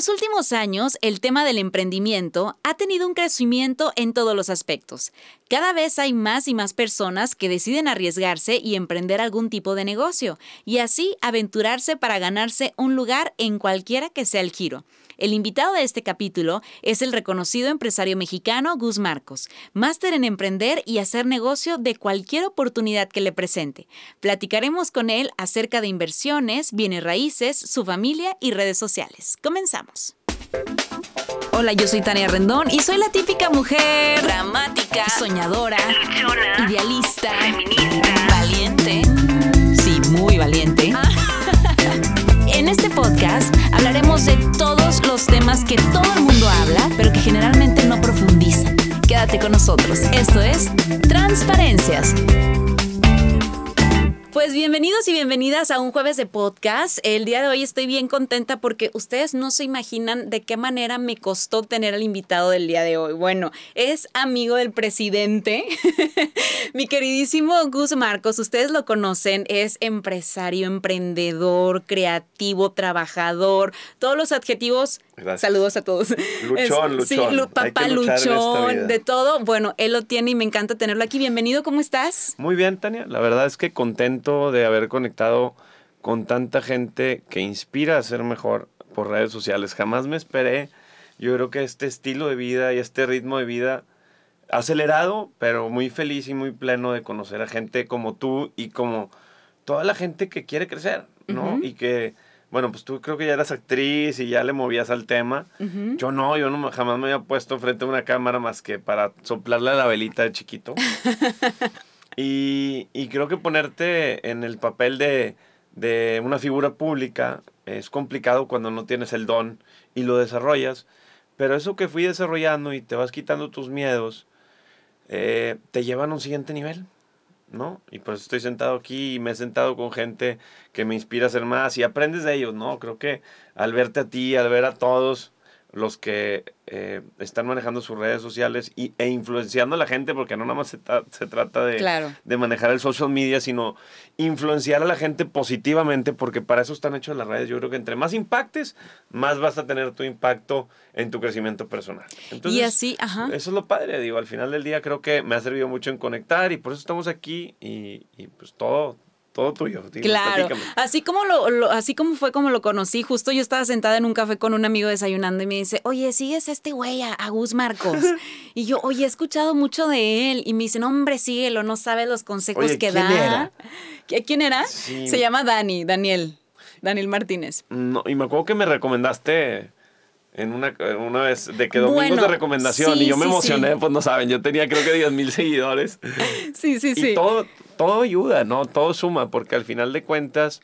los últimos años, el tema del emprendimiento ha tenido un crecimiento en todos los aspectos. Cada vez hay más y más personas que deciden arriesgarse y emprender algún tipo de negocio, y así aventurarse para ganarse un lugar en cualquiera que sea el giro. El invitado de este capítulo es el reconocido empresario mexicano Gus Marcos, máster en emprender y hacer negocio de cualquier oportunidad que le presente. Platicaremos con él acerca de inversiones, bienes raíces, su familia y redes sociales. Comenzamos. Hola, yo soy Tania Rendón y soy la típica mujer dramática, soñadora, idealista, feminista, valiente. Sí, muy valiente. En este podcast hablaremos de todos los temas que todo el mundo habla, pero que generalmente no profundizan. Quédate con nosotros. Esto es Transparencias. Pues bienvenidos y bienvenidas a un jueves de podcast. El día de hoy estoy bien contenta porque ustedes no se imaginan de qué manera me costó tener al invitado del día de hoy. Bueno, es amigo del presidente, mi queridísimo Gus Marcos. Ustedes lo conocen, es empresario, emprendedor, creativo, trabajador, todos los adjetivos Saludos a todos. Luchón, luchón. Sí, papá luchón, de todo. Bueno, él lo tiene y me encanta tenerlo aquí. Bienvenido, ¿cómo estás? Muy bien, Tania. La verdad es que contento de haber conectado con tanta gente que inspira a ser mejor por redes sociales. Jamás me esperé. Yo creo que este estilo de vida y este ritmo de vida acelerado, pero muy feliz y muy pleno de conocer a gente como tú y como toda la gente que quiere crecer, ¿no? Y que bueno, pues tú creo que ya eras actriz y ya le movías al tema. Yo no, yo no jamás me había puesto frente a una cámara más que para soplarle a la velita de chiquito. y, y, creo que ponerte en el papel de, de, una figura pública es complicado cuando no tienes el don y lo desarrollas. Pero eso que fui desarrollando y te vas quitando tus miedos, eh, te llevan a un siguiente nivel. ¿No? Y pues estoy sentado aquí y me he sentado con gente que me inspira a ser más y aprendes de ellos, ¿no? Creo que al verte a ti, al ver a todos los que eh, están manejando sus redes sociales y, e influenciando a la gente, porque no nada más se, se trata de, de, manejar el social media, sino influenciar a la gente positivamente, porque para eso están hechas las redes. Yo creo que entre más impactes, más vas a tener tu impacto en tu crecimiento personal. Entonces, y así, ajá. Eso es lo padre, digo, al final del día creo que me ha servido mucho en conectar y por eso estamos aquí y, y pues todo, todo tuyo. claro. Así como, lo, así como fue como lo conocí, justo yo estaba sentada en un café con un amigo desayunando y me dice, oye, ¿sigues a este güey, a, Gus Marcos? y yo, oye, he escuchado mucho de él. Y me dice, no, hombre, síguelo, no sabes los consejos que da. ¿Quién era? Se llama Dani, Daniel. Daniel Martínez. No, y me acuerdo que me recomendaste en una, una vez de que domingos de recomendación y yo me emocioné, pues no saben, yo tenía creo que 10 mil seguidores. Sí, sí, sí. Todo, todo ayuda, ¿no? Todo suma, porque al final de cuentas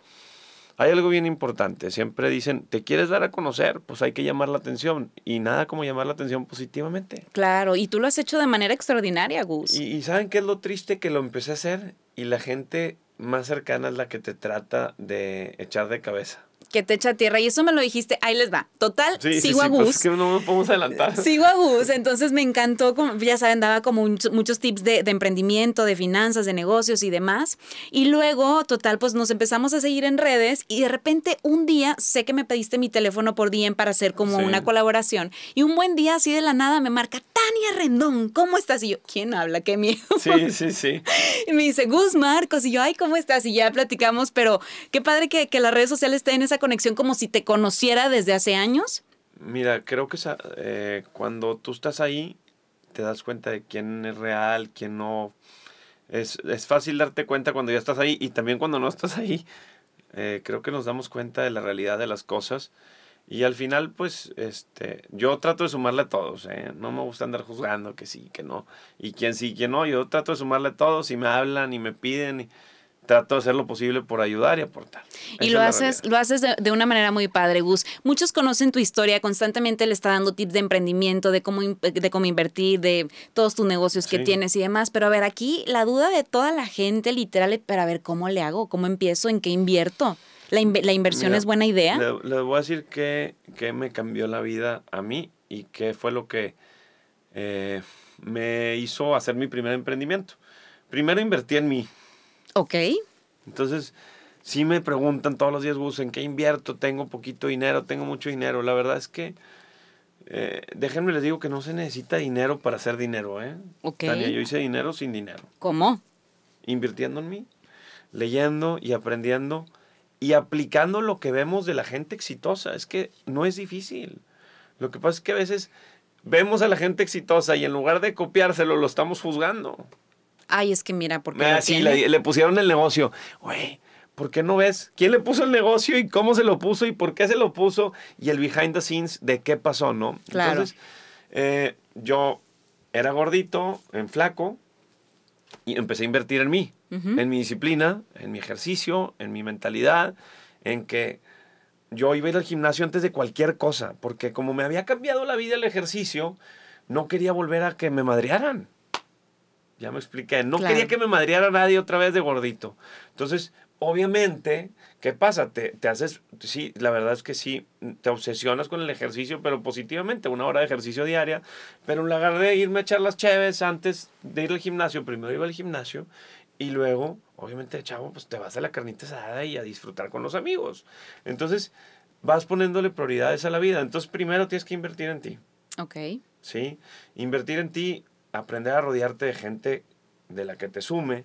hay algo bien importante. Siempre dicen, ¿te quieres dar a conocer? Pues hay que llamar la atención. Y nada como llamar la atención positivamente. Claro, y tú lo has hecho de manera extraordinaria, Gus. Y, y ¿saben qué es lo triste? Que lo empecé a hacer y la gente más cercana es la que te trata de echar de cabeza que te echa tierra. Y eso me lo dijiste, ahí les va. Total, sigo a pues Gus. es que no podemos adelantar. Sigo a Gus, entonces me encantó, como, ya saben, daba como muchos tips de, de, emprendimiento, de finanzas, de negocios y demás. Y luego, total, pues nos empezamos a seguir en redes y de repente un día sé que me pediste mi teléfono por DM para hacer como una colaboración. Y un buen día, así de la nada, me marca, Tania Rendón, ¿cómo estás? Y yo, ¿quién habla? Qué miedo. Sí, sí, sí. Y me dice, Gus Marcos. Y yo, ay, ¿cómo estás? Y ya platicamos, pero qué padre que, que las redes sociales estén en esa conexión como si te conociera desde hace años? Mira, creo que eh, cuando tú estás ahí, te das cuenta de quién es real, quién no. Es, fácil darte cuenta cuando ya estás ahí y también cuando no estás ahí. Eh, creo que nos damos cuenta de la realidad de las cosas. Y al final, pues, este, yo trato de sumarle a todos, ¿eh? No me gusta andar juzgando que sí, que no. Y quién sí, quién no. Yo trato de sumarle a todos y me hablan y me piden. Y, trato de hacer lo posible por ayudar y aportar. Y lo haces, lo haces de, una manera muy padre, Gus. Muchos conocen tu historia, constantemente le está dando tips de emprendimiento, de cómo, de cómo invertir, de todos tus negocios que tienes y demás. Pero a ver, aquí la duda de toda la gente, literal, para ver cómo le hago, cómo empiezo, en qué invierto. ¿La, la inversión es buena idea? Les voy a decir qué me cambió la vida a mí y qué fue lo que eh, me hizo hacer mi primer emprendimiento. Primero invertí en mí. Ok. Entonces, sí me preguntan todos los días, Gus, ¿en qué invierto? Tengo poquito dinero, tengo mucho dinero. La verdad es que, eh, déjenme les digo que no se necesita dinero para hacer dinero, ¿eh? Ok. Tania, yo hice dinero sin dinero. ¿Cómo? Invirtiendo en mí, leyendo y aprendiendo y aplicando lo que vemos de la gente exitosa. Es que no es difícil. Lo que pasa es que a veces vemos a la gente exitosa y en lugar de copiárselo, lo estamos juzgando. Ay, es que mira, porque Ah, sí, le, le pusieron el negocio. Güey, ¿por qué no ves quién le puso el negocio y cómo se lo puso y por qué se lo puso y el behind the scenes de qué pasó, ¿no? Claro. Entonces, eh, yo era gordito, en flaco, y empecé a invertir en mí, en mi disciplina, en mi ejercicio, en mi mentalidad, en que yo iba a ir al gimnasio antes de cualquier cosa, porque como me había cambiado la vida el ejercicio, no quería volver a que me madrearan. Ya me expliqué. No Claro. quería que me madreara nadie otra vez de gordito. Entonces, obviamente, ¿qué pasa? Te, te haces, sí, la verdad es que sí, te obsesionas con el ejercicio, pero positivamente, una hora de ejercicio diaria. Pero en lugar de irme a echar las cheves antes de ir al gimnasio, primero iba al gimnasio y luego, obviamente, chavo, pues te vas a la carnita asada y a disfrutar con los amigos. Entonces, vas poniéndole prioridades a la vida. Entonces, primero tienes que invertir en ti. Ok. ¿sí? Invertir en ti, aprender a rodearte de gente de la que te sume,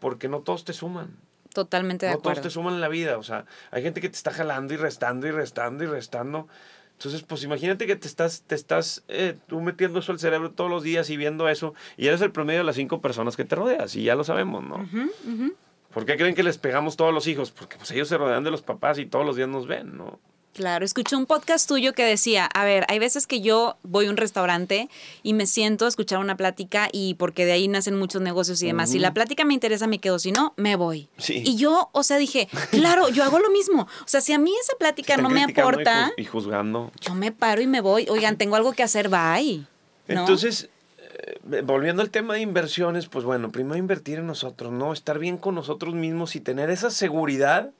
porque no todos te suman. Totalmente de no todos acuerdo. te suman en la vida. O sea, hay gente que te está jalando y restando y restando y restando. Entonces, pues imagínate que te estás, te estás eh, tú metiendo eso al cerebro todos los días y viendo eso, y eres el promedio de las cinco personas que te rodeas, y ya lo sabemos, ¿no? Ujú. ¿Por qué creen que les pegamos todos los hijos? Porque pues ellos se rodean de los papás y todos los días nos ven, ¿no? Claro, escuché un podcast tuyo que decía, a ver, hay veces que yo voy a un restaurante y me siento a escuchar una plática y porque de ahí nacen muchos negocios y demás. Si la plática me interesa, me quedo, si no, me voy. Sí. Y yo, o sea, dije, claro, yo hago lo mismo. O sea, si a mí esa plática no me aporta, y juzgando. yo me paro y me voy. Oigan, tengo algo que hacer, bye. ¿No? Entonces, eh, volviendo al tema de inversiones, pues bueno, primero invertir en nosotros, ¿no? Estar bien con nosotros mismos y tener esa seguridad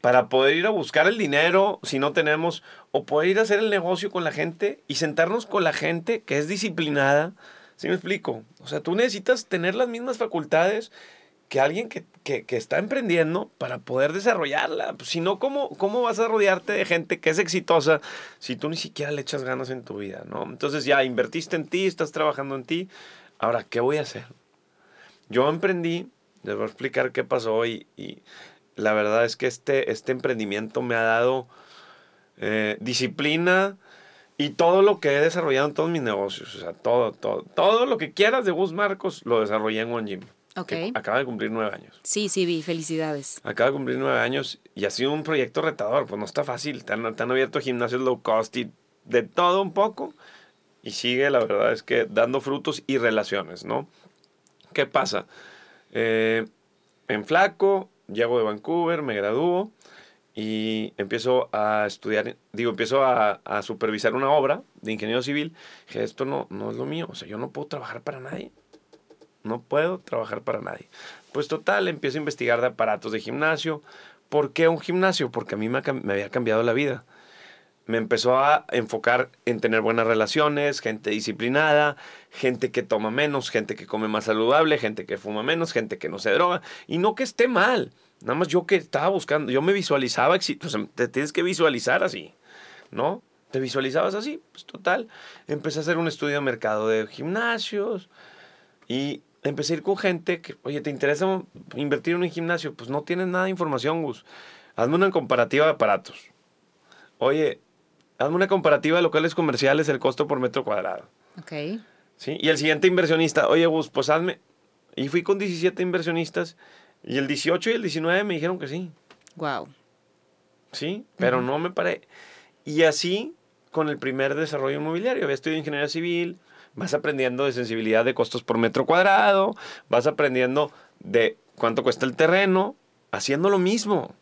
para poder ir a buscar el dinero si no tenemos, o poder ir a hacer el negocio con la gente y sentarnos con la gente que es disciplinada. ¿Sí me explico? O sea, tú necesitas tener las mismas facultades que alguien que, que- que está emprendiendo para poder desarrollarla. Pues, si no, ¿cómo, ¿cómo vas a rodearte de gente que es exitosa si tú ni siquiera le echas ganas en tu vida? ¿no? Entonces ya invertiste en ti, estás trabajando en ti. Ahora, ¿qué voy a hacer? Yo emprendí, les voy a explicar qué pasó y, y la verdad es que este, este emprendimiento me ha dado eh, disciplina y todo lo que he desarrollado en todos mis negocios. O sea, todo, todo, todo lo que quieras de Gus Marcos lo desarrollé en One Gym. Ok. que acaba de cumplir nueve años. Sí, sí, vi, felicidades. Acaba de cumplir nueve años y ha sido un proyecto retador. Pues no está fácil. Te han, te han abierto gimnasios low cost y de todo un poco. Y sigue, la verdad es que dando frutos y relaciones, ¿no? ¿Qué pasa? Eh, en Flaco, llego de Vancouver, me gradúo y empiezo a estudiar, digo, empiezo a, a supervisar una obra de ingeniero civil. Dije, esto no, no es lo mío, o sea, yo no puedo trabajar para nadie. No puedo trabajar para nadie. Pues total, empiezo a investigar de aparatos de gimnasio. ¿Por qué un gimnasio? Porque a mí me, me había cambiado la vida. Me empezó a enfocar en tener buenas relaciones, gente disciplinada, gente que toma menos, gente que come más saludable, gente que fuma menos, gente que no se droga. Y no que esté mal. Nada más yo que estaba buscando, yo me visualizaba, te tienes que visualizar así, ¿no? ¿Te visualizabas así? Pues total. Empecé a hacer un estudio de mercado de gimnasios y empecé a ir con gente que, oye, ¿te interesa invertir en un gimnasio? Pues no tienes nada de información, Gus. Hazme una comparativa de aparatos. Oye, hazme una comparativa de locales comerciales, el costo por metro cuadrado. Ok. ¿Sí? Y el siguiente inversionista, oye, Gus, pues hazme. Y fui con 17 inversionistas y el 18 y el 19 me dijeron que sí. Wow. ¿sí? Pero no me paré. Y así con el primer desarrollo inmobiliario. Había estudiado ingeniería civil, vas aprendiendo de sensibilidad de costos por metro cuadrado, vas aprendiendo de cuánto cuesta el terreno, haciendo lo mismo.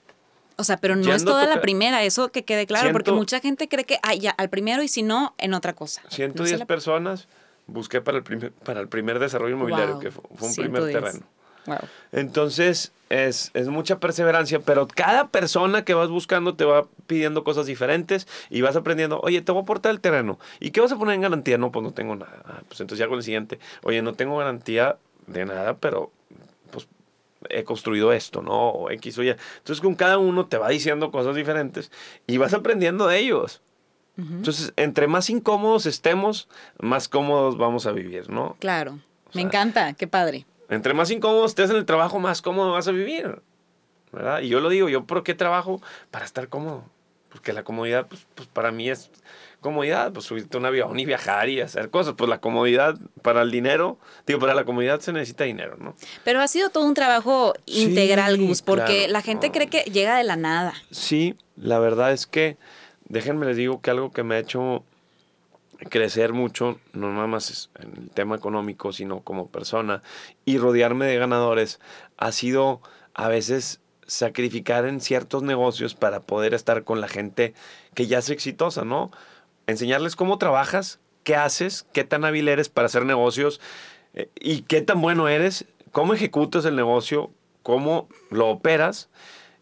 O sea, pero no es Yendo toda la primera, eso que quede claro, porque mucha gente cree que, ah, ya, al primero y si no, en otra cosa. No 110 se la- personas busqué para el primer, para el primer desarrollo inmobiliario, Wow, que fue, fue un primer 110. terreno. Wow. Entonces, es, es mucha perseverancia, pero cada persona que vas buscando te va pidiendo cosas diferentes y vas aprendiendo, oye, te voy a aportar el terreno. ¿Y qué vas a poner en garantía? No, pues no tengo nada. Ah, pues entonces ya con el siguiente, oye, no tengo garantía de nada, pero he construido esto, ¿no? O X o Y. Entonces con cada uno te va diciendo cosas diferentes y vas aprendiendo de ellos. Entonces, entre más incómodos estemos, más cómodos vamos a vivir, ¿no? Claro. Me encanta, qué padre. Entre más incómodos estés en el trabajo, más cómodo vas a vivir. ¿verdad? Y yo lo digo, ¿yo por qué trabajo? Para estar cómodo. Porque la comodidad, pues, pues para mí es comodidad, pues subirte a un avión y viajar y hacer cosas. Pues la comodidad para el dinero, digo, para la comodidad se necesita dinero, ¿no? Pero ha sido todo un trabajo integral, Gus, porque la gente cree que llega de la nada. Sí, la verdad es que, déjenme les digo que algo que me ha hecho crecer mucho, no nada más en el tema económico, sino como persona, y rodearme de ganadores, ha sido a veces sacrificar en ciertos negocios para poder estar con la gente que ya es exitosa, ¿no? Enseñarles cómo trabajas, qué haces, qué tan hábil eres para hacer negocios eh, y qué tan bueno eres, cómo ejecutas el negocio, cómo lo operas.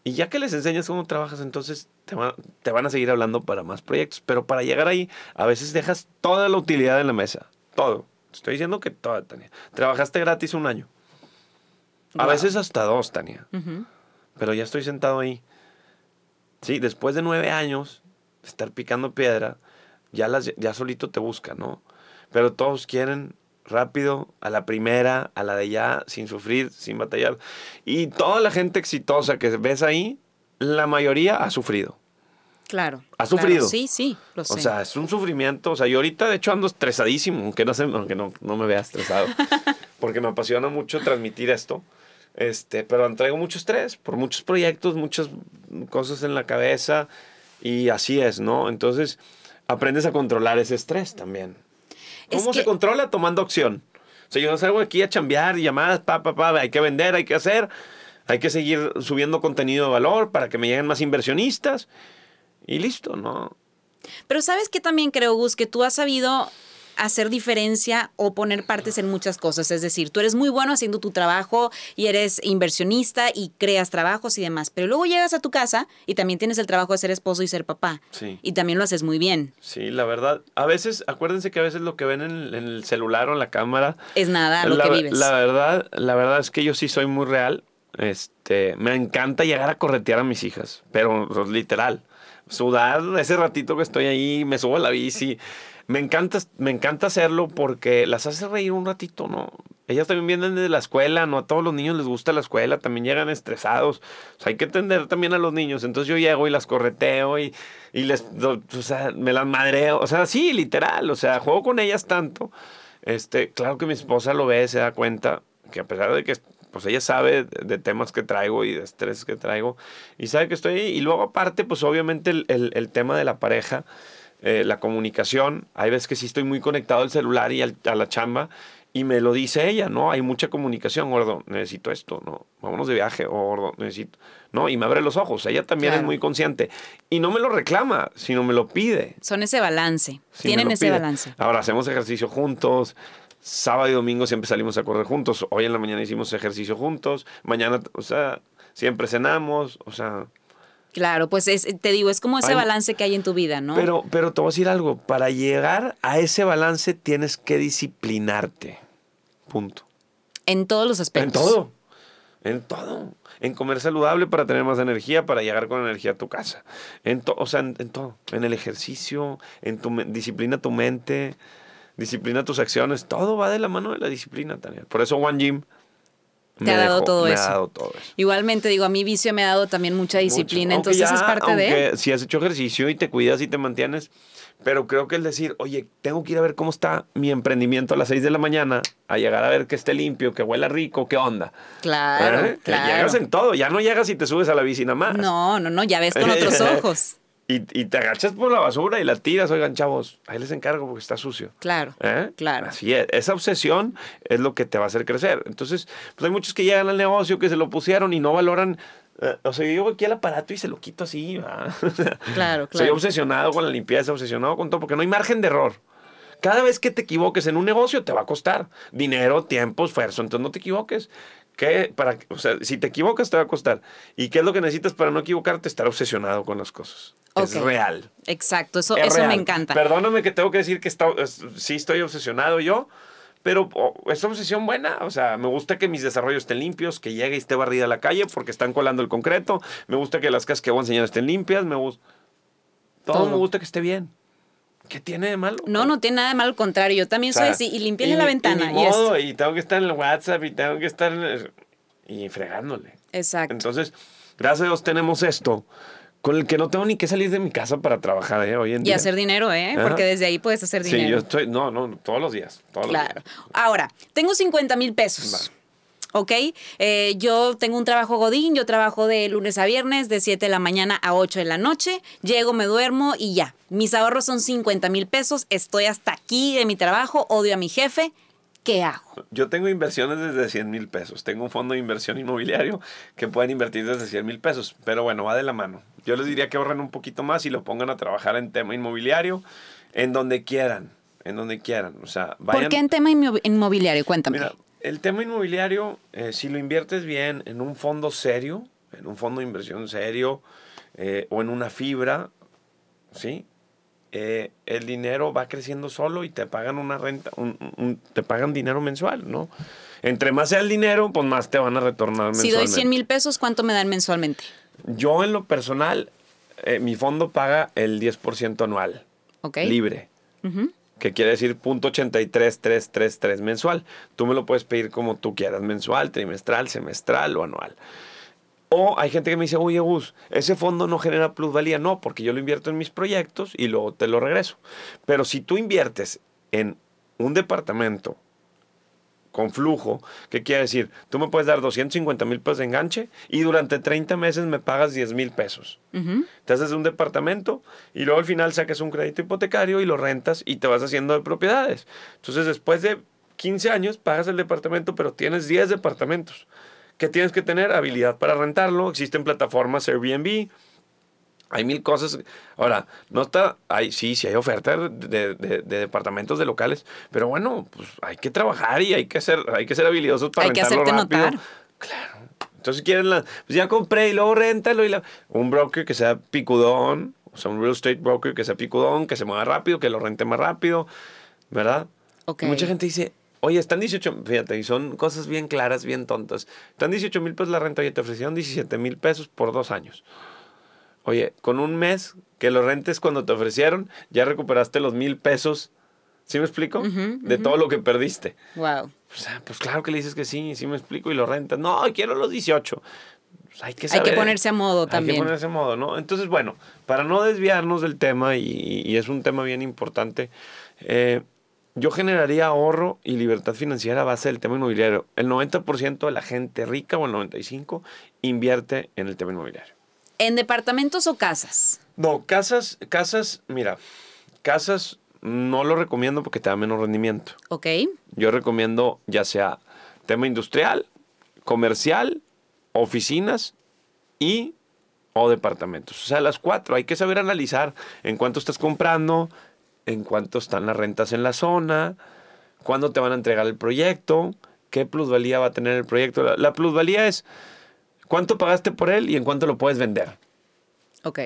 Y ya que les enseñas cómo trabajas, entonces te, te van a seguir hablando para más proyectos. Pero para llegar ahí, a veces dejas toda la utilidad en la mesa. Todo. Estoy diciendo que toda, Tania. Trabajaste gratis un año. A veces hasta dos, Tania. Pero ya estoy sentado ahí. Sí, después de nueve años de estar picando piedra, ya, las, ya solito te busca, ¿no? Pero todos quieren rápido, a la primera, a la de ya, sin sufrir, sin batallar. Y toda la gente exitosa que ves ahí, la mayoría ha sufrido. Claro. Ha sufrido. Sí, sí, lo sé. O sea, es un sufrimiento. O sea, yo ahorita de hecho ando estresadísimo, aunque no, sé, aunque no, no me vea estresado. porque me apasiona mucho transmitir esto. Este, pero traigo mucho estrés por muchos proyectos, muchas cosas en la cabeza y así es, ¿no? Entonces, aprendes a controlar ese estrés también. ¿Cómo se controla? Tomando acción. O sea, yo no salgo aquí a chambear, llamadas, pa, pa, pa, hay que vender, hay que hacer, hay que seguir subiendo contenido de valor para que me lleguen más inversionistas y listo, ¿no? Pero sabes que también creo, Gus, que tú has sabido hacer diferencia o poner partes en muchas cosas. Es decir, tú eres muy bueno haciendo tu trabajo y eres inversionista y creas trabajos y demás, pero luego llegas a tu casa y también tienes el trabajo de ser esposo y ser papá. Sí. Y también lo haces muy bien. Sí, la verdad. A veces, acuérdense que a veces lo que ven en, el celular o en la cámara... Es nada lo que vives. La verdad, la verdad es que yo sí soy muy real. Este, me encanta llegar a corretear a mis hijas, pero pues, literal. Sudar ese ratito que estoy ahí, me subo a la bici me encanta, me encanta hacerlo porque las hace reír un ratito, ¿no? Ellas también vienen de la escuela, no a todos los niños les gusta la escuela, también llegan estresados. O hay que atender también a los niños. Entonces yo llego y las correteo y, y les, o sea, me las madreo. O sea, sí, literal, o sea, juego con ellas tanto. Este, claro que mi esposa lo ve, se da cuenta que a pesar de que pues ella sabe de temas que traigo y de estrés que traigo y sabe que estoy ahí. Y luego aparte, pues obviamente el, el tema de la pareja eh, la comunicación. Hay veces que sí estoy muy conectado al celular y a la chamba y me lo dice ella, ¿no? Hay mucha comunicación, gordo, necesito esto, ¿no? Vámonos de viaje, gordo, necesito, ¿no? Y me abre los ojos, ella también es muy consciente. Y no me lo reclama, sino me lo pide. Son ese balance, tienen ese balance. Ahora hacemos ejercicio juntos, sábado y domingo siempre salimos a correr juntos, hoy en la mañana hicimos ejercicio juntos, mañana, o sea, siempre cenamos, o sea... Claro, pues te digo, es como ese balance que hay en tu vida, ¿no? Pero, pero te voy a decir algo, para llegar a ese balance tienes que disciplinarte. Punto. En todos los aspectos. En todo. En todo. En comer saludable para tener más energía, para llegar con energía a tu casa. En o sea, en, todo. En el ejercicio, en tu disciplina tu mente, disciplina tus acciones. Todo va de la mano de la disciplina, Daniel. Por eso One Gym te ha dado todo me eso. Ha dado todo eso. Igualmente, digo, a mi vicio me ha dado también mucha disciplina, entonces es parte de. Si has hecho ejercicio y te cuidas y te mantienes, pero creo que el decir, oye, tengo que ir a ver cómo está mi emprendimiento a las 6 de la mañana, a llegar a ver que esté limpio, que huela rico, qué onda. Claro. ¿Eh? claro. Llegas en todo, ya no llegas y te subes a la bici nada más. No, no, no, ya ves con otros ojos. Y, y, te agachas por la basura y la tiras, oigan, chavos, ahí les encargo porque está sucio. Claro. ¿Eh? Claro. Así es. Esa obsesión es lo que te va a hacer crecer. Entonces, pues hay muchos que llegan al negocio que se lo pusieron y no valoran. Eh, o sea, yo llego aquí al aparato y se lo quito así. claro, claro. Soy obsesionado con la limpieza, obsesionado con todo, porque no hay margen de error. Cada vez que te equivoques en un negocio te va a costar dinero, tiempo, esfuerzo. Entonces no te equivoques. ¿Qué, para, o sea, si te equivocas te va a costar. ¿Y qué es lo que necesitas para no equivocarte? Estar obsesionado con las cosas. Es real. Exacto, eso, eso me encanta. Perdóname que tengo que decir que está, sí estoy obsesionado yo, pero oh, es obsesión buena. O sea, me gusta que mis desarrollos estén limpios, que llegue y esté barrida la calle porque están colando el concreto. Me gusta que las casas que voy a enseñar estén limpias. Me gusta. Todo, me gusta que esté bien. ¿Qué tiene de malo? No, no tiene nada de malo, al contrario. Yo también soy así. Y limpiarle la ventana. Y, y, tengo que estar en el WhatsApp y tengo que estar. Y fregándole. Exacto. Entonces, gracias a Dios tenemos esto con el que no tengo ni que salir de mi casa para trabajar ¿eh? hoy en día. Y hacer dinero, ¿eh? Porque desde ahí puedes hacer dinero. Sí, yo estoy, no, no, todos los días. claro. Ahora, tengo 50 mil pesos. ¿ok? Eh, yo tengo un trabajo godín, yo trabajo de lunes a viernes, de 7 de la mañana a 8 de la noche, llego, me duermo y ya. Mis ahorros son 50 mil pesos, estoy hasta aquí de mi trabajo, odio a mi jefe, ¿qué hago? Yo tengo inversiones desde 100 mil pesos. Tengo un fondo de inversión inmobiliario que pueden invertir desde 100 mil pesos. Pero bueno, va de la mano. Yo les diría que ahorren un poquito más y lo pongan a trabajar en tema inmobiliario, en donde quieran. En donde quieran. O sea, vayan. ¿Por qué en tema inmobiliario? Cuéntame. Mira, el tema inmobiliario, eh, si lo inviertes bien en un fondo serio, en un fondo de inversión serio, eh, o en una fibra, ¿sí? Eh, el dinero va creciendo solo y te pagan una renta, te pagan dinero mensual, ¿no? Entre más sea el dinero, pues más te van a retornar mensualmente. Si doy 100 mil pesos, ¿cuánto me dan mensualmente? Yo en lo personal, eh, mi fondo paga el 10% anual. Ok. Libre. Que quiere decir .83333 mensual. Tú me lo puedes pedir como tú quieras, mensual, trimestral, semestral o anual. O hay gente que me dice, oye, Gus, ese fondo no genera plusvalía. No, porque yo lo invierto en mis proyectos y luego te lo regreso. Pero si tú inviertes en un departamento con flujo, ¿qué quiere decir? Tú me puedes dar 250 mil pesos de enganche y durante 30 meses me pagas 10 mil pesos. Te haces un departamento y luego al final saques un crédito hipotecario y lo rentas y te vas haciendo de propiedades. Entonces después de 15 años pagas el departamento, pero tienes 10 departamentos que tienes que tener habilidad para rentarlo. Existen plataformas Airbnb. Hay mil cosas. Ahora, no está. Hay, sí, sí hay ofertas de, departamentos de locales. Pero bueno, pues hay que trabajar y hay que ser, hay que ser habilidosos para hay rentarlo que rápido. Notar. Claro. Entonces, quieren la. Pues ya compré y luego réntalo. Y la, un broker que sea picudón. O sea, un real estate broker que sea picudón, que se mueva rápido, que lo rente más rápido. ¿Verdad? Okay. Mucha gente dice, Oye, están 18, fíjate, y son cosas bien claras, bien tontas. Están 18 mil pesos la renta, y te ofrecieron 17 mil pesos por dos años. Oye, con un mes que lo rentes cuando te ofrecieron, ya recuperaste los mil pesos. ¿Sí me explico? de todo lo que perdiste. Wow. O sea, pues claro que le dices que sí, sí me explico y lo rentas. No, quiero los 18. Pues hay que saber. Hay que ponerse a modo también. Hay que ponerse a modo, ¿no? Entonces, bueno, para no desviarnos del tema, y, y es un tema bien importante, eh, yo generaría ahorro y libertad financiera a base del tema inmobiliario. El 90% de la gente rica o el 95% invierte en el tema inmobiliario. ¿En departamentos o casas? No, casas, casas, mira, casas no lo recomiendo porque te da menos rendimiento. Ok. Yo recomiendo ya sea tema industrial, comercial, oficinas y o departamentos. O sea, las cuatro. Hay que saber analizar en cuánto estás comprando, en cuánto están las rentas en la zona, cuándo te van a entregar el proyecto, qué plusvalía va a tener el proyecto. La, plusvalía es cuánto pagaste por él y en cuánto lo puedes vender. Ok.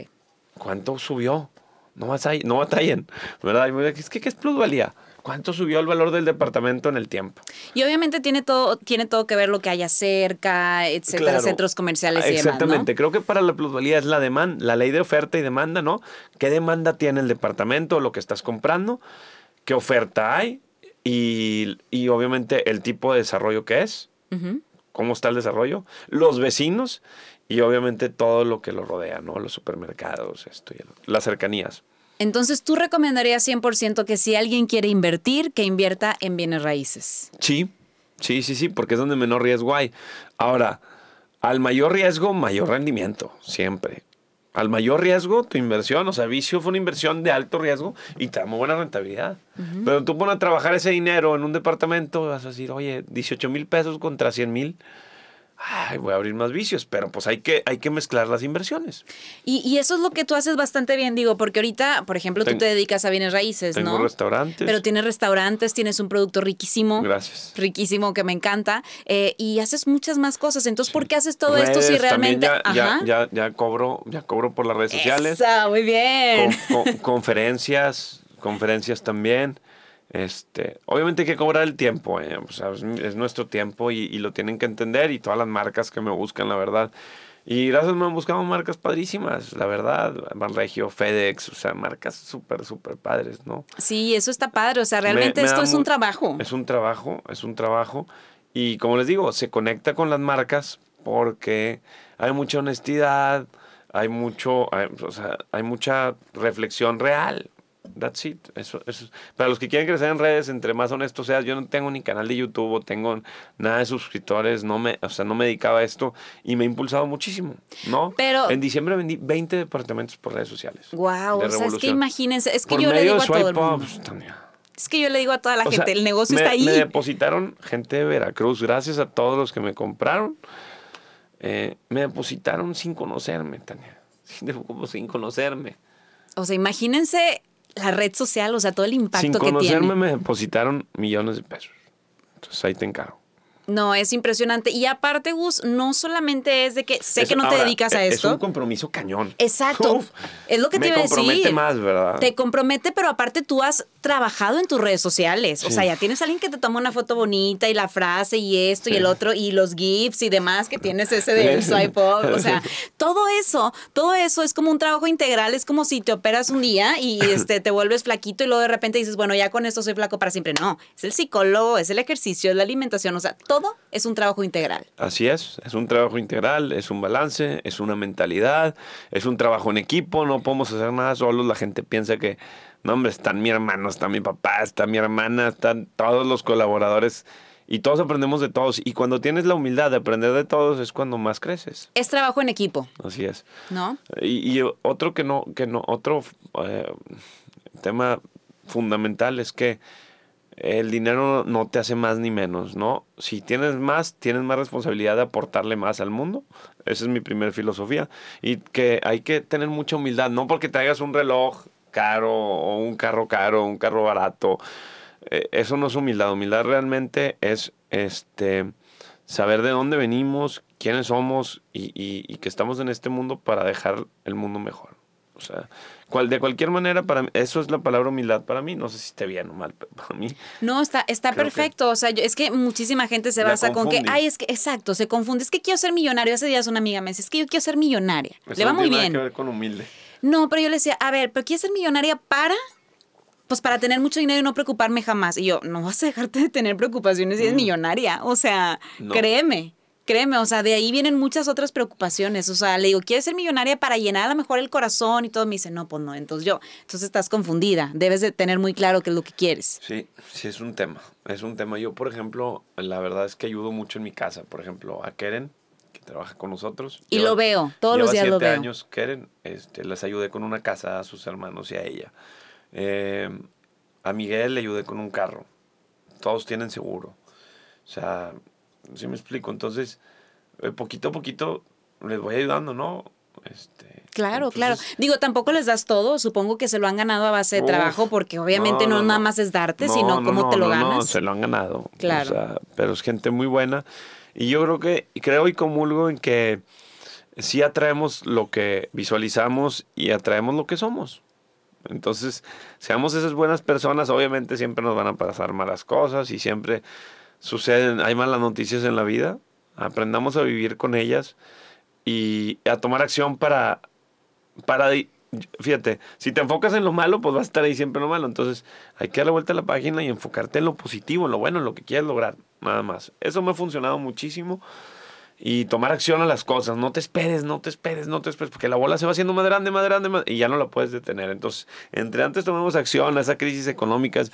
¿Cuánto subió? No, vas a, no batallen, ¿verdad? Es que, ¿qué es plusvalía? ¿Cuánto subió el valor del departamento en el tiempo? Y obviamente tiene todo, tiene todo que ver lo que haya cerca, etcétera, centros comerciales y Exactamente. Creo que para la plusvalía es la demanda, la ley de oferta y demanda, ¿no? ¿Qué demanda tiene el departamento, lo que estás comprando? ¿Qué oferta hay? Y, obviamente el tipo de desarrollo que es. ¿Cómo está el desarrollo? Los vecinos y obviamente todo lo que lo rodea, ¿no? Los supermercados, esto y las cercanías. Entonces, ¿tú recomendarías 100% que si alguien quiere invertir, que invierta en bienes raíces? Sí, sí, sí, sí, porque es donde menor riesgo hay. Ahora, al mayor riesgo, mayor rendimiento, siempre. Al mayor riesgo, tu inversión, o sea, vicio fue una inversión de alto riesgo y te da muy buena rentabilidad. Pero tú pones a trabajar ese dinero en un departamento, vas a decir, oye, 18 mil pesos contra 100 mil ay, voy a abrir más vicios, pero pues hay que, hay que mezclar las inversiones. Y, eso es lo que tú haces bastante bien, digo, porque ahorita, por ejemplo, tú te dedicas a bienes raíces, tengo ¿no? restaurantes. Pero tienes restaurantes, tienes un producto riquísimo. Gracias. Riquísimo, que me encanta. Eh, y haces muchas más cosas. Entonces, ¿por qué haces todo esto si realmente... Ya, ya, ya, cobro, ya cobro por las redes sociales. Eso, muy bien. conferencias, conferencias también. Este, obviamente hay que cobrar el tiempo, eh, o sea, es, es nuestro tiempo y, y lo tienen que entender y todas las marcas que me buscan, la verdad. Y gracias me han buscado marcas padrísimas, la verdad. Banregio, FedEx, o sea, marcas súper, súper padres, ¿no? Sí, eso está padre. O sea, Me- realmente me esto es un trabajo. Es un trabajo, es un trabajo. Y como les digo, se conecta con las marcas porque hay mucha honestidad, hay mucho, hay, o sea, hay mucha reflexión real. That's it. Eso, eso. es- Para los que quieren crecer en redes, entre más honesto seas, yo no tengo ni canal de YouTube, o tengo nada de suscriptores, no me, o sea, no me dedicaba a esto y me ha impulsado muchísimo, ¿no? Pero- en diciembre vendí 20 departamentos por redes sociales. Wow, o sea, es que imagínense, es que Por yo le digo a todo el Swipe Up, mundo. Tania. Es que yo le digo a toda la O gente, sea, el negocio me, está ahí. Me depositaron gente de Veracruz, gracias a todos los que me compraron. eh, me depositaron sin conocerme, Tania. Sin, sin conocerme. O sea, imagínense la red social, o sea, todo el impacto Sin que conocerme tiene. me depositaron millones de pesos. Entonces ahí te encargo. No, es impresionante. Y aparte, Gus, no solamente es de que sé Es- que no te dedicas a es- esto. Es un compromiso cañón. Exacto. Uf, es lo que te iba a compromete decir. más, ¿verdad? Te compromete, pero aparte tú has trabajado en tus redes sociales. O sea, ya tienes a alguien que te toma una foto bonita y la frase y esto y el otro y los GIFs y demás que tienes ese del Sí. swipe up. O sea, todo eso, todo eso es como un trabajo integral. Es como si te operas un día y este, te vuelves flaquito y luego de repente dices, bueno, ya con esto soy flaco para siempre. No, es el psicólogo, es el ejercicio, es la alimentación. O sea, todo es un trabajo integral. Así es, es un trabajo integral, es un balance, es una mentalidad, es un trabajo en equipo, no podemos hacer nada solos, la gente piensa que, no hombre, están mi hermano, está mi papá, está mi hermana, están todos los colaboradores y todos aprendemos de todos y cuando tienes la humildad de aprender de todos es cuando más creces, Es trabajo en equipo, así es. ¿no? Y, y otro que no, que no, otro eh, tema fundamental es que el dinero no te hace más ni menos, ¿no? Si tienes más, tienes más responsabilidad de aportarle más al mundo. Esa es mi primera filosofía. Y que hay que tener mucha humildad, no porque traigas un reloj caro o un carro caro, un carro barato. Eh, eso no es humildad. Humildad realmente es este saber de dónde venimos, quiénes somos y, y- y que estamos en este mundo para dejar el mundo mejor. O sea, cual, de cualquier manera, para mí, eso es la palabra humildad para mí. No sé si esté bien o mal, pero para mí. No, está, está que perfecto. O sea, yo- es que muchísima gente se basa con que, ay, es que, exacto, se confunde. Es que quiero ser millonario. Hace días una amiga me decía, es que yo quiero ser millonaria. Eso le va no muy tiene nada bien. que ver con humilde. No, pero yo le decía, a ver, pero quieres ser millonaria para, pues para tener mucho dinero y no preocuparme jamás. Y yo, no vas a dejarte de tener preocupaciones si eres millonaria. O sea, Mm. No. créeme. Créeme, o sea, de ahí vienen muchas otras preocupaciones. O sea, le digo, ¿quieres ser millonaria para llenar a lo mejor el corazón y todo? Me dice, no, pues no. Entonces yo, entonces estás confundida. Debes de tener muy claro qué es lo que quieres. Sí, sí es un tema. Es un tema. Yo, por ejemplo, la verdad es que ayudo mucho en mi casa. Por ejemplo, a Keren, que trabaja con nosotros. Y Lleva- lo veo, todos los días lo veo. años Keren. Este, les ayudé con una casa a sus hermanos y a ella. Eh, a Miguel le ayudé con un carro. Todos tienen seguro. O sea, ¿sí me explico? Entonces, eh, poquito a poquito les voy ayudando, ¿no? Este, Claro, claro. Digo, tampoco les das todo. Supongo que se lo han ganado a base de Uf, trabajo, porque obviamente no, no, no, nada más es darte, No, sino no, cómo te lo ganas. No, se lo han ganado. Claro. O sea, pero es gente muy buena. Y yo creo que, creo y comulgo en que sí atraemos lo que visualizamos y atraemos lo que somos. Entonces, seamos esas buenas personas, obviamente siempre nos van a pasar malas cosas y siempre suceden, hay malas noticias en la vida. Aprendamos a vivir con ellas y a tomar acción para, para fíjate, si te enfocas en lo malo, pues vas a estar ahí siempre en lo malo. Entonces, hay que darle vuelta a la página y enfocarte en lo positivo, en lo bueno, en lo que quieres lograr, nada más. Eso me ha funcionado muchísimo. Y tomar acción a las cosas. No te esperes, no te esperes, no te esperes, porque la bola se va haciendo más grande, más grande, más, y ya no la puedes detener. Entonces, entre antes tomemos acción a esa crisis económicas.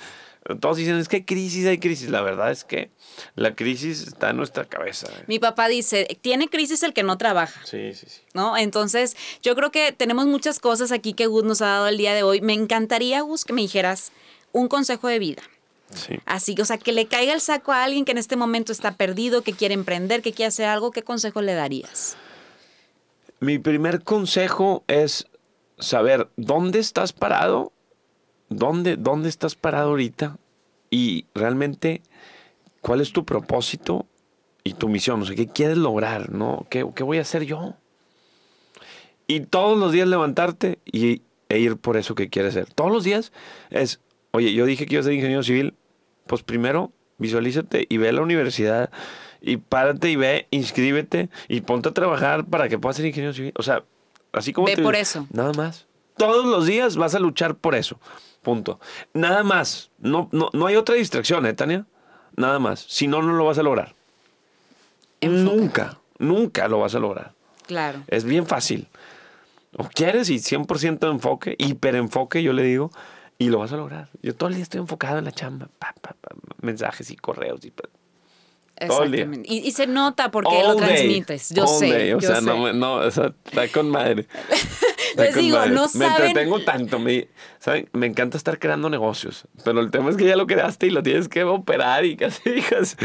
Todos dicen, es que hay crisis, hay crisis. La verdad es que la crisis está en nuestra cabeza. ¿eh? Mi papá dice, tiene crisis el que no trabaja. Sí, sí, sí. ¿No? Entonces, yo creo que tenemos muchas cosas aquí que Gus nos ha dado el día de hoy. Me encantaría, Gus, que me dijeras un consejo de vida. Sí. Así que, o sea, que le caiga el saco a alguien que en este momento está perdido, que quiere emprender, que quiere hacer algo, ¿qué consejo le darías? Mi primer consejo es saber dónde estás parado, dónde, dónde estás parado ahorita y realmente cuál es tu propósito y tu misión. O sea, ¿qué quieres lograr? ¿no? ¿Qué, qué voy a hacer yo? Y todos los días levantarte y, e ir por eso que quieres hacer. Todos los días es, Oye, yo dije que iba a ser ingeniero civil. Pues primero, visualízate y ve a la universidad y párate y ve, inscríbete y ponte a trabajar para que puedas ser ingeniero civil. O sea, así como... Ve te- por eso. Nada más. Todos los días vas a luchar por eso. Punto. Nada más. No, no, no hay otra distracción, ¿eh, Tania? Nada más. Si no, no lo vas a lograr. Enfócate. Nunca, nunca lo vas a lograr. Claro. Es bien fácil. O quieres y 100% de enfoque, hiperenfoque, yo le digo, y lo vas a lograr. Yo todo el día estoy enfocado en la chamba. pa, pa, pa, mensajes y correos. Y. Exactamente. Y, y se nota porque All lo day. transmites. Yo All sé. day. O yo sea, sé. no, no, o sea, está con madre. Les digo, madre. no Me saben- entretengo tanto. Me, ¿saben? me encanta estar creando negocios. Pero el tema es que ya lo creaste y lo tienes que operar y casi hijas.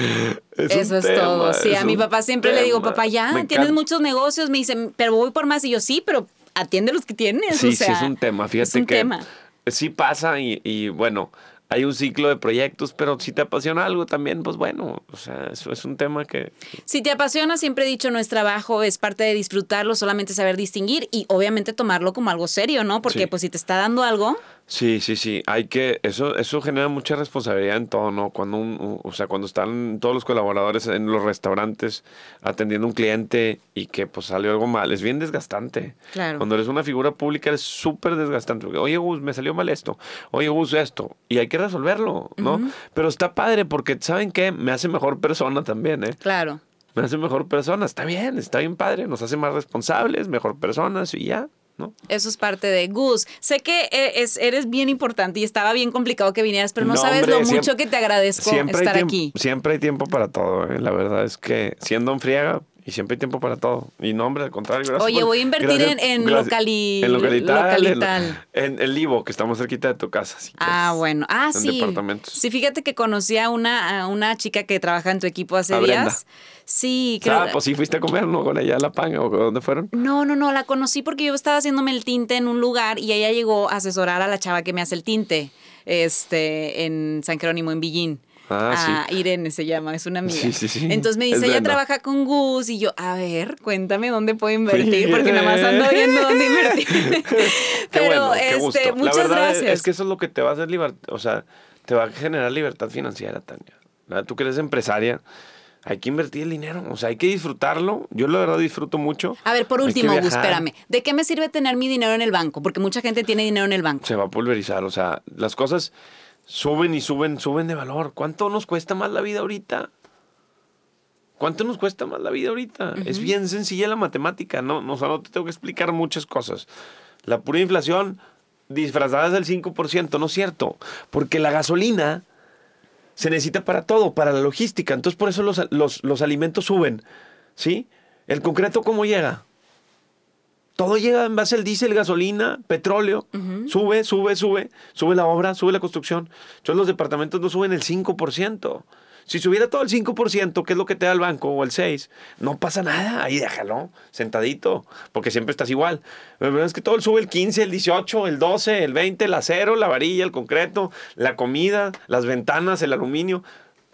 Es Eso es tema, todo. Sí, es a mi papá siempre le digo, papá, ya, Me tienes muchos negocios. Me dicen, pero voy por más. Y yo, sí, pero atiende los que tienes. Sí, o sea, sí, es un tema. Fíjate es un que tema. sí pasa y, y, bueno, hay un ciclo de proyectos, pero si te apasiona algo también, pues bueno, o sea, eso es un tema que... Si te apasiona, siempre he dicho, no es trabajo, es parte de disfrutarlo, solamente saber distinguir y obviamente tomarlo como algo serio, ¿no? Porque Sí. pues si te está dando algo, Sí, sí, sí. Hay que, eso, eso genera mucha responsabilidad en todo, ¿no? Cuando un, o sea, cuando están todos los colaboradores en los restaurantes atendiendo a un cliente y que pues salió algo mal, es bien desgastante. Claro. Cuando eres una figura pública es súper desgastante. Porque, Oye, Gus, me salió mal esto. Oye, Gus, esto. Y hay que resolverlo, ¿no? Pero está padre porque, ¿saben qué? Me hace mejor persona también, ¿eh? claro. Me hace mejor persona. Está bien, está bien padre. Nos hace más responsables, mejor personas y ya, ¿no? Eso es parte de Gus. Sé que eh, es, eres bien importante y estaba bien complicado que vinieras, pero no, No, sabes hombre, lo mucho siempre- que te agradezco estar tiempo, aquí. siempre hay tiempo para todo. ¿eh? La verdad es que siendo un friega y siempre hay tiempo para todo. Y no, hombre, al contrario. gracias Oye, por- voy a invertir gracias- en- en gracias- locali- en localital. localital. En, en el Livo, que estamos cerquita de tu casa. si Ah, quieres. bueno. Ah, En sí. departamentos. Sí, fíjate que conocí a una, a una chica que trabaja en tu equipo hace A Brenda. días. Sí, creo. Ah, pues sí fuiste a comer, ¿no? Con ella a La Panga o dónde fueron. No, no, no, la conocí porque yo estaba haciéndome el tinte en un lugar y ella llegó a asesorar a la chava que me hace el tinte, este, en San Jerónimo, en Villín. Ah, sí. Irene se llama, es una amiga. Sí, sí, sí. Entonces me Es dice, ella trabaja con Gus y yo, a ver, cuéntame dónde puedo invertir porque nada más ando viendo dónde invertir. Pero, bueno, qué gusto. este, La muchas verdad es- gracias. Es que eso es lo que te va a hacer libertad, o sea, te va a generar libertad financiera, Tania. ¿Verdad? Tú que eres empresaria, hay que invertir el dinero, o sea, hay que disfrutarlo. Yo la verdad disfruto mucho. A ver, por último, Gus, espérame. ¿De qué me sirve tener mi dinero en el banco? Porque mucha gente tiene dinero en el banco. Se va a pulverizar, o sea, las cosas suben y suben, suben de valor. ¿Cuánto nos cuesta más la vida ahorita? ¿Cuánto nos cuesta más la vida ahorita? Es bien sencilla la matemática, ¿no? O sea, no te tengo que explicar muchas cosas. La pura inflación disfrazada es del 5%, no es cierto. Porque la gasolina se necesita para todo, para la logística. Entonces, por eso los, los, los alimentos suben, ¿sí? ¿El concreto cómo llega? Todo llega en base al diésel, gasolina, petróleo. Sube, sube, sube. Sube la obra, sube la construcción. Entonces los departamentos no suben el 5%. Si subiera todo el 5%, que es lo que te da el banco, o el 6%, no pasa nada. Ahí déjalo, sentadito, porque siempre estás igual. Verdad es que todo sube el 15, el 18, el 12, el 20, el acero, la varilla, el concreto, la comida, las ventanas, el aluminio.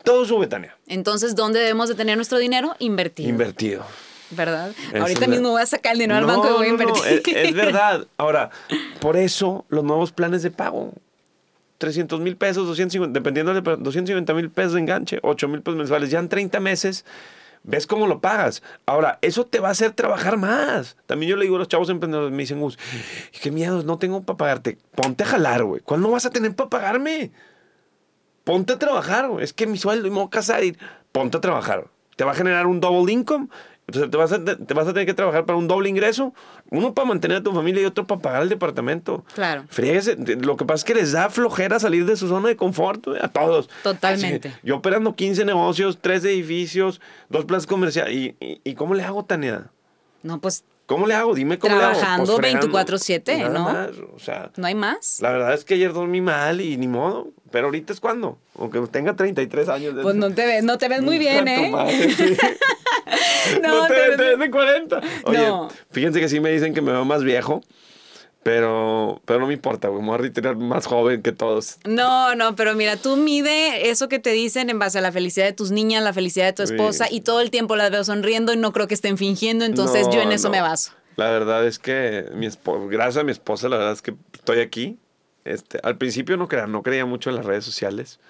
Todo sube, Tania. Entonces, ¿dónde debemos de tener nuestro dinero? Invertido. Invertido. ¿Verdad? Ahorita la- mismo voy a sacar el dinero al No, banco y voy a no, no, invertir. es, es verdad. Ahora, por eso los nuevos planes de pago. 300 mil pesos, 250, dependiendo de 250 mil pesos de enganche, 8 mil pesos mensuales, ya en 30 meses, ves cómo lo pagas. Ahora, eso te va a hacer trabajar más. También yo le digo a los chavos emprendedores, me dicen, Gus, qué miedo, no tengo para pagarte. Ponte a jalar, güey. ¿Cuándo vas a tener para pagarme? Ponte a trabajar, güey. Es que mi sueldo y me voy a casar y ponte a trabajar. Te va a generar un double income. Entonces te vas, a, te vas a tener que trabajar para un doble ingreso. Uno para mantener a tu familia y otro para pagar el departamento. Claro. Fríguese. Lo que pasa es que les da flojera salir de su zona de confort a todos. Totalmente. Así, yo operando 15 negocios, 3 edificios, dos plazas comerciales. ¿Y, y, y cómo le hago, Tania? No, pues ¿Cómo le hago? Dime cómo Trabajando le hago. Pues, fregando. 24/7, Nada ¿no? más, o sea, no hay más. la verdad es que ayer dormí mal y ni modo. Pero ahorita es cuando. Aunque tenga 33 años. de- Pues no te ves, no te ves muy bien, ¿eh? madre, sí. No, no, te, te ves- te ves de 40. Oye, No. fíjense que sí me dicen que me veo más viejo. Pero, pero no me importa, güey. Me voy a retirar más joven que todos. No, no, pero mira, tú mide eso que te dicen en base a la felicidad de tus niñas, la felicidad de tu Sí. esposa y todo el tiempo las veo sonriendo y no creo que estén fingiendo, entonces No, yo en eso no. me baso. La verdad es que mi esposa, gracias a mi esposa, la verdad es que estoy aquí. este, al principio no creía, no creía mucho en las redes sociales.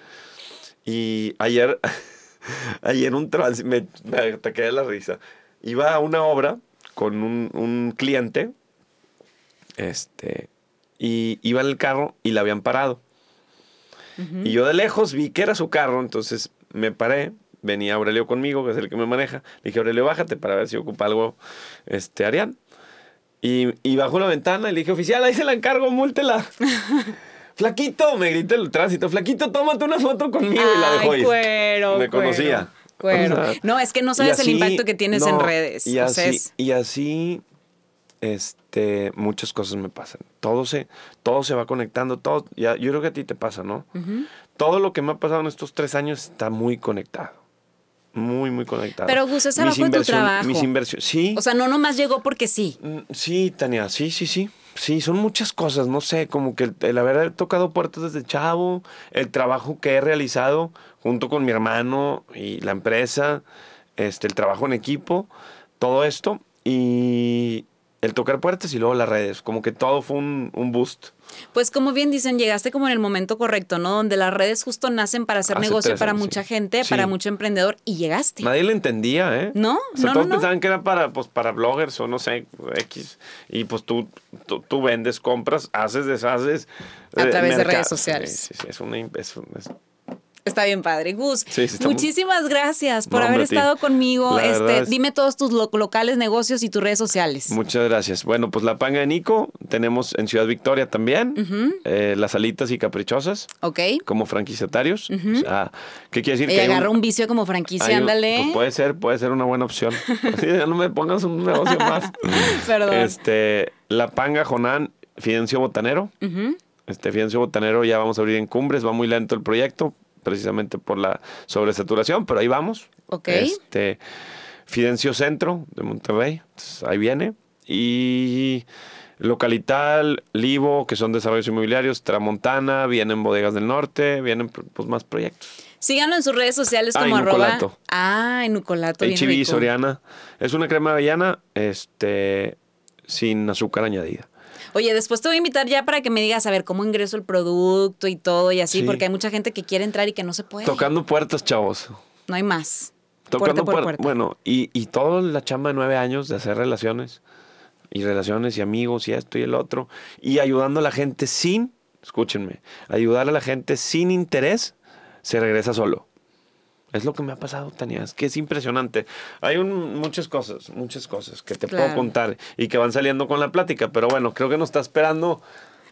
Y ayer, ayer un trans, me, me ataqué de la risa. Iba a una obra con un, un cliente, este, y iba en el carro y la habían parado. Y yo de lejos vi que era su carro, entonces me paré, venía Aurelio conmigo, que es el que me maneja. Le dije, Aurelio, bájate para ver si ocupa algo, este, Arián. Y, y bajo la ventana y le dije, oficial, ahí se la encargo, múltela. Flaquito, me grita el tránsito, Flaquito, tómate una foto conmigo y la dejó Ay, ir. cuero, Me cuero, conocía. cuero. No, es que no sabes el impacto que tienes en redes. Y o sea, así, es- y así, este, muchas cosas me pasan. Todo se, todo se va conectando, todo, ya, yo creo que a ti te pasa, ¿no? Todo lo que me ha pasado en estos tres años está muy conectado. Muy, muy conectado. Pero, Gus, es trabajo en tu trabajo. Mis inversiones, sí. o sea, no nomás llegó porque sí. Mm, Sí, Tania, sí, sí, sí. Sí, son muchas cosas, no sé, como que el, el haber tocado puertas desde chavo, el trabajo que he realizado junto con mi hermano y la empresa, este, el trabajo en equipo, todo esto y el tocar puertas y luego las redes, como que todo fue un, un boost. Pues como bien dicen, llegaste como en el momento correcto, ¿no? Donde las redes justo nacen para hacer Hace negocio para años, mucha sí. gente, Sí. para mucho emprendedor y llegaste. Nadie lo entendía, ¿eh? No, O sea, no, todos no, no. pensaban que era para, pues, para bloggers o no sé, X. Y pues tú, tú, tú vendes, compras, haces, deshaces. A eh, través de mercado. redes sociales. Sí, sí, sí, es una... es es- Está bien padre. Gus, Sí, sí, está muy- muchísimas gracias por No, haber estado conmigo. La Este, es- Dime todos tus lo- locales, negocios y tus redes sociales. Muchas gracias. Bueno, pues la panga de Nico tenemos en Ciudad Victoria también. eh, las alitas y caprichosas ¿Ok? como franquiciatarios. O sea, ¿qué quiere decir? Y que hay un- agarra un vicio como franquicia, un- ándale. pues puede ser, puede ser una buena opción. Así ya no me pongas un negocio más. Perdón. Este, la panga Jonán, Fidencio Botanero. Este Fidencio Botanero ya vamos a abrir en Cumbres, va muy lento el proyecto, precisamente por la sobresaturación, pero ahí vamos. Ok. Este, Fidencio Centro de Monterrey, entonces, ahí viene. Y Localital, Livo, que son desarrollos inmobiliarios, Tramontana, vienen Bodegas del Norte, vienen pues más proyectos. Síganlo en sus redes sociales Ah, como y arroba. Nucolato. Ah, en Nucolato. rico. Soriana. Es una crema avellana, este, sin azúcar añadida. Oye, después te voy a invitar ya para que me digas a ver cómo ingreso el producto y todo y así, Sí. porque hay mucha gente que quiere entrar y que no se puede. Tocando puertas, chavos. No hay más. Tocando puerta por puer- puerta. Bueno, y, y toda la chamba de nueve años de hacer relaciones y relaciones y amigos y esto y el otro y ayudando a la gente sin, escúchenme, ayudar a la gente sin interés se regresa solo. Es lo que me ha pasado, Tania. Es que es impresionante. Hay un- muchas cosas, muchas cosas que te puedo contar y que van saliendo con la plática. Pero bueno, creo que nos está esperando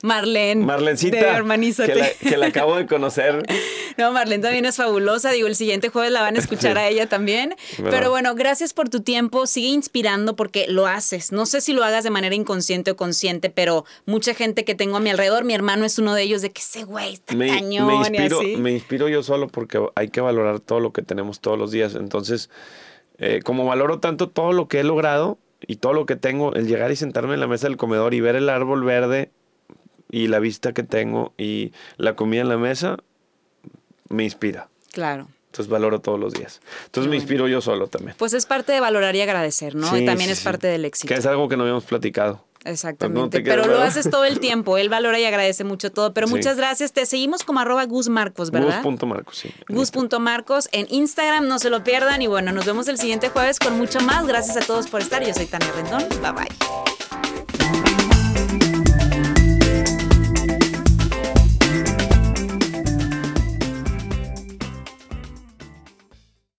Marlene. Marlencita, De Hermanízate. que la, que la acabo de conocer. No, Marlene también es fabulosa. Digo, el siguiente jueves la van a escuchar a ella también. Pero bueno, gracias por tu tiempo. Sigue inspirando porque lo haces. No sé si lo hagas de manera inconsciente o consciente, pero mucha gente que tengo a mi alrededor, mi hermano es uno de ellos, de que ese güey está me, cañón me y inspiro, así. me inspiro yo solo porque hay que valorar todo lo que tenemos todos los días. Entonces, eh, como valoro tanto todo lo que he logrado y todo lo que tengo, el llegar y sentarme en la mesa del comedor y ver el árbol verde y la vista que tengo y la comida en la mesa, me inspira. Claro. Entonces valoro todos los días. Entonces me inspiro yo solo también. Pues es parte de valorar y agradecer, ¿no? Sí, y también sí, es sí. parte del éxito. Que es algo que no habíamos platicado. Exactamente. No te pero lo haces todo el tiempo. Él valora y agradece mucho todo. Pero Sí. muchas gracias. Te seguimos como arroba Gus Marcos, ¿verdad? Gus.marcos, sí. Gus.marcos en Instagram, no se lo pierdan. Y bueno, nos vemos el siguiente jueves con mucho más. Gracias a todos por estar. Yo soy Tania Rendón. Bye bye.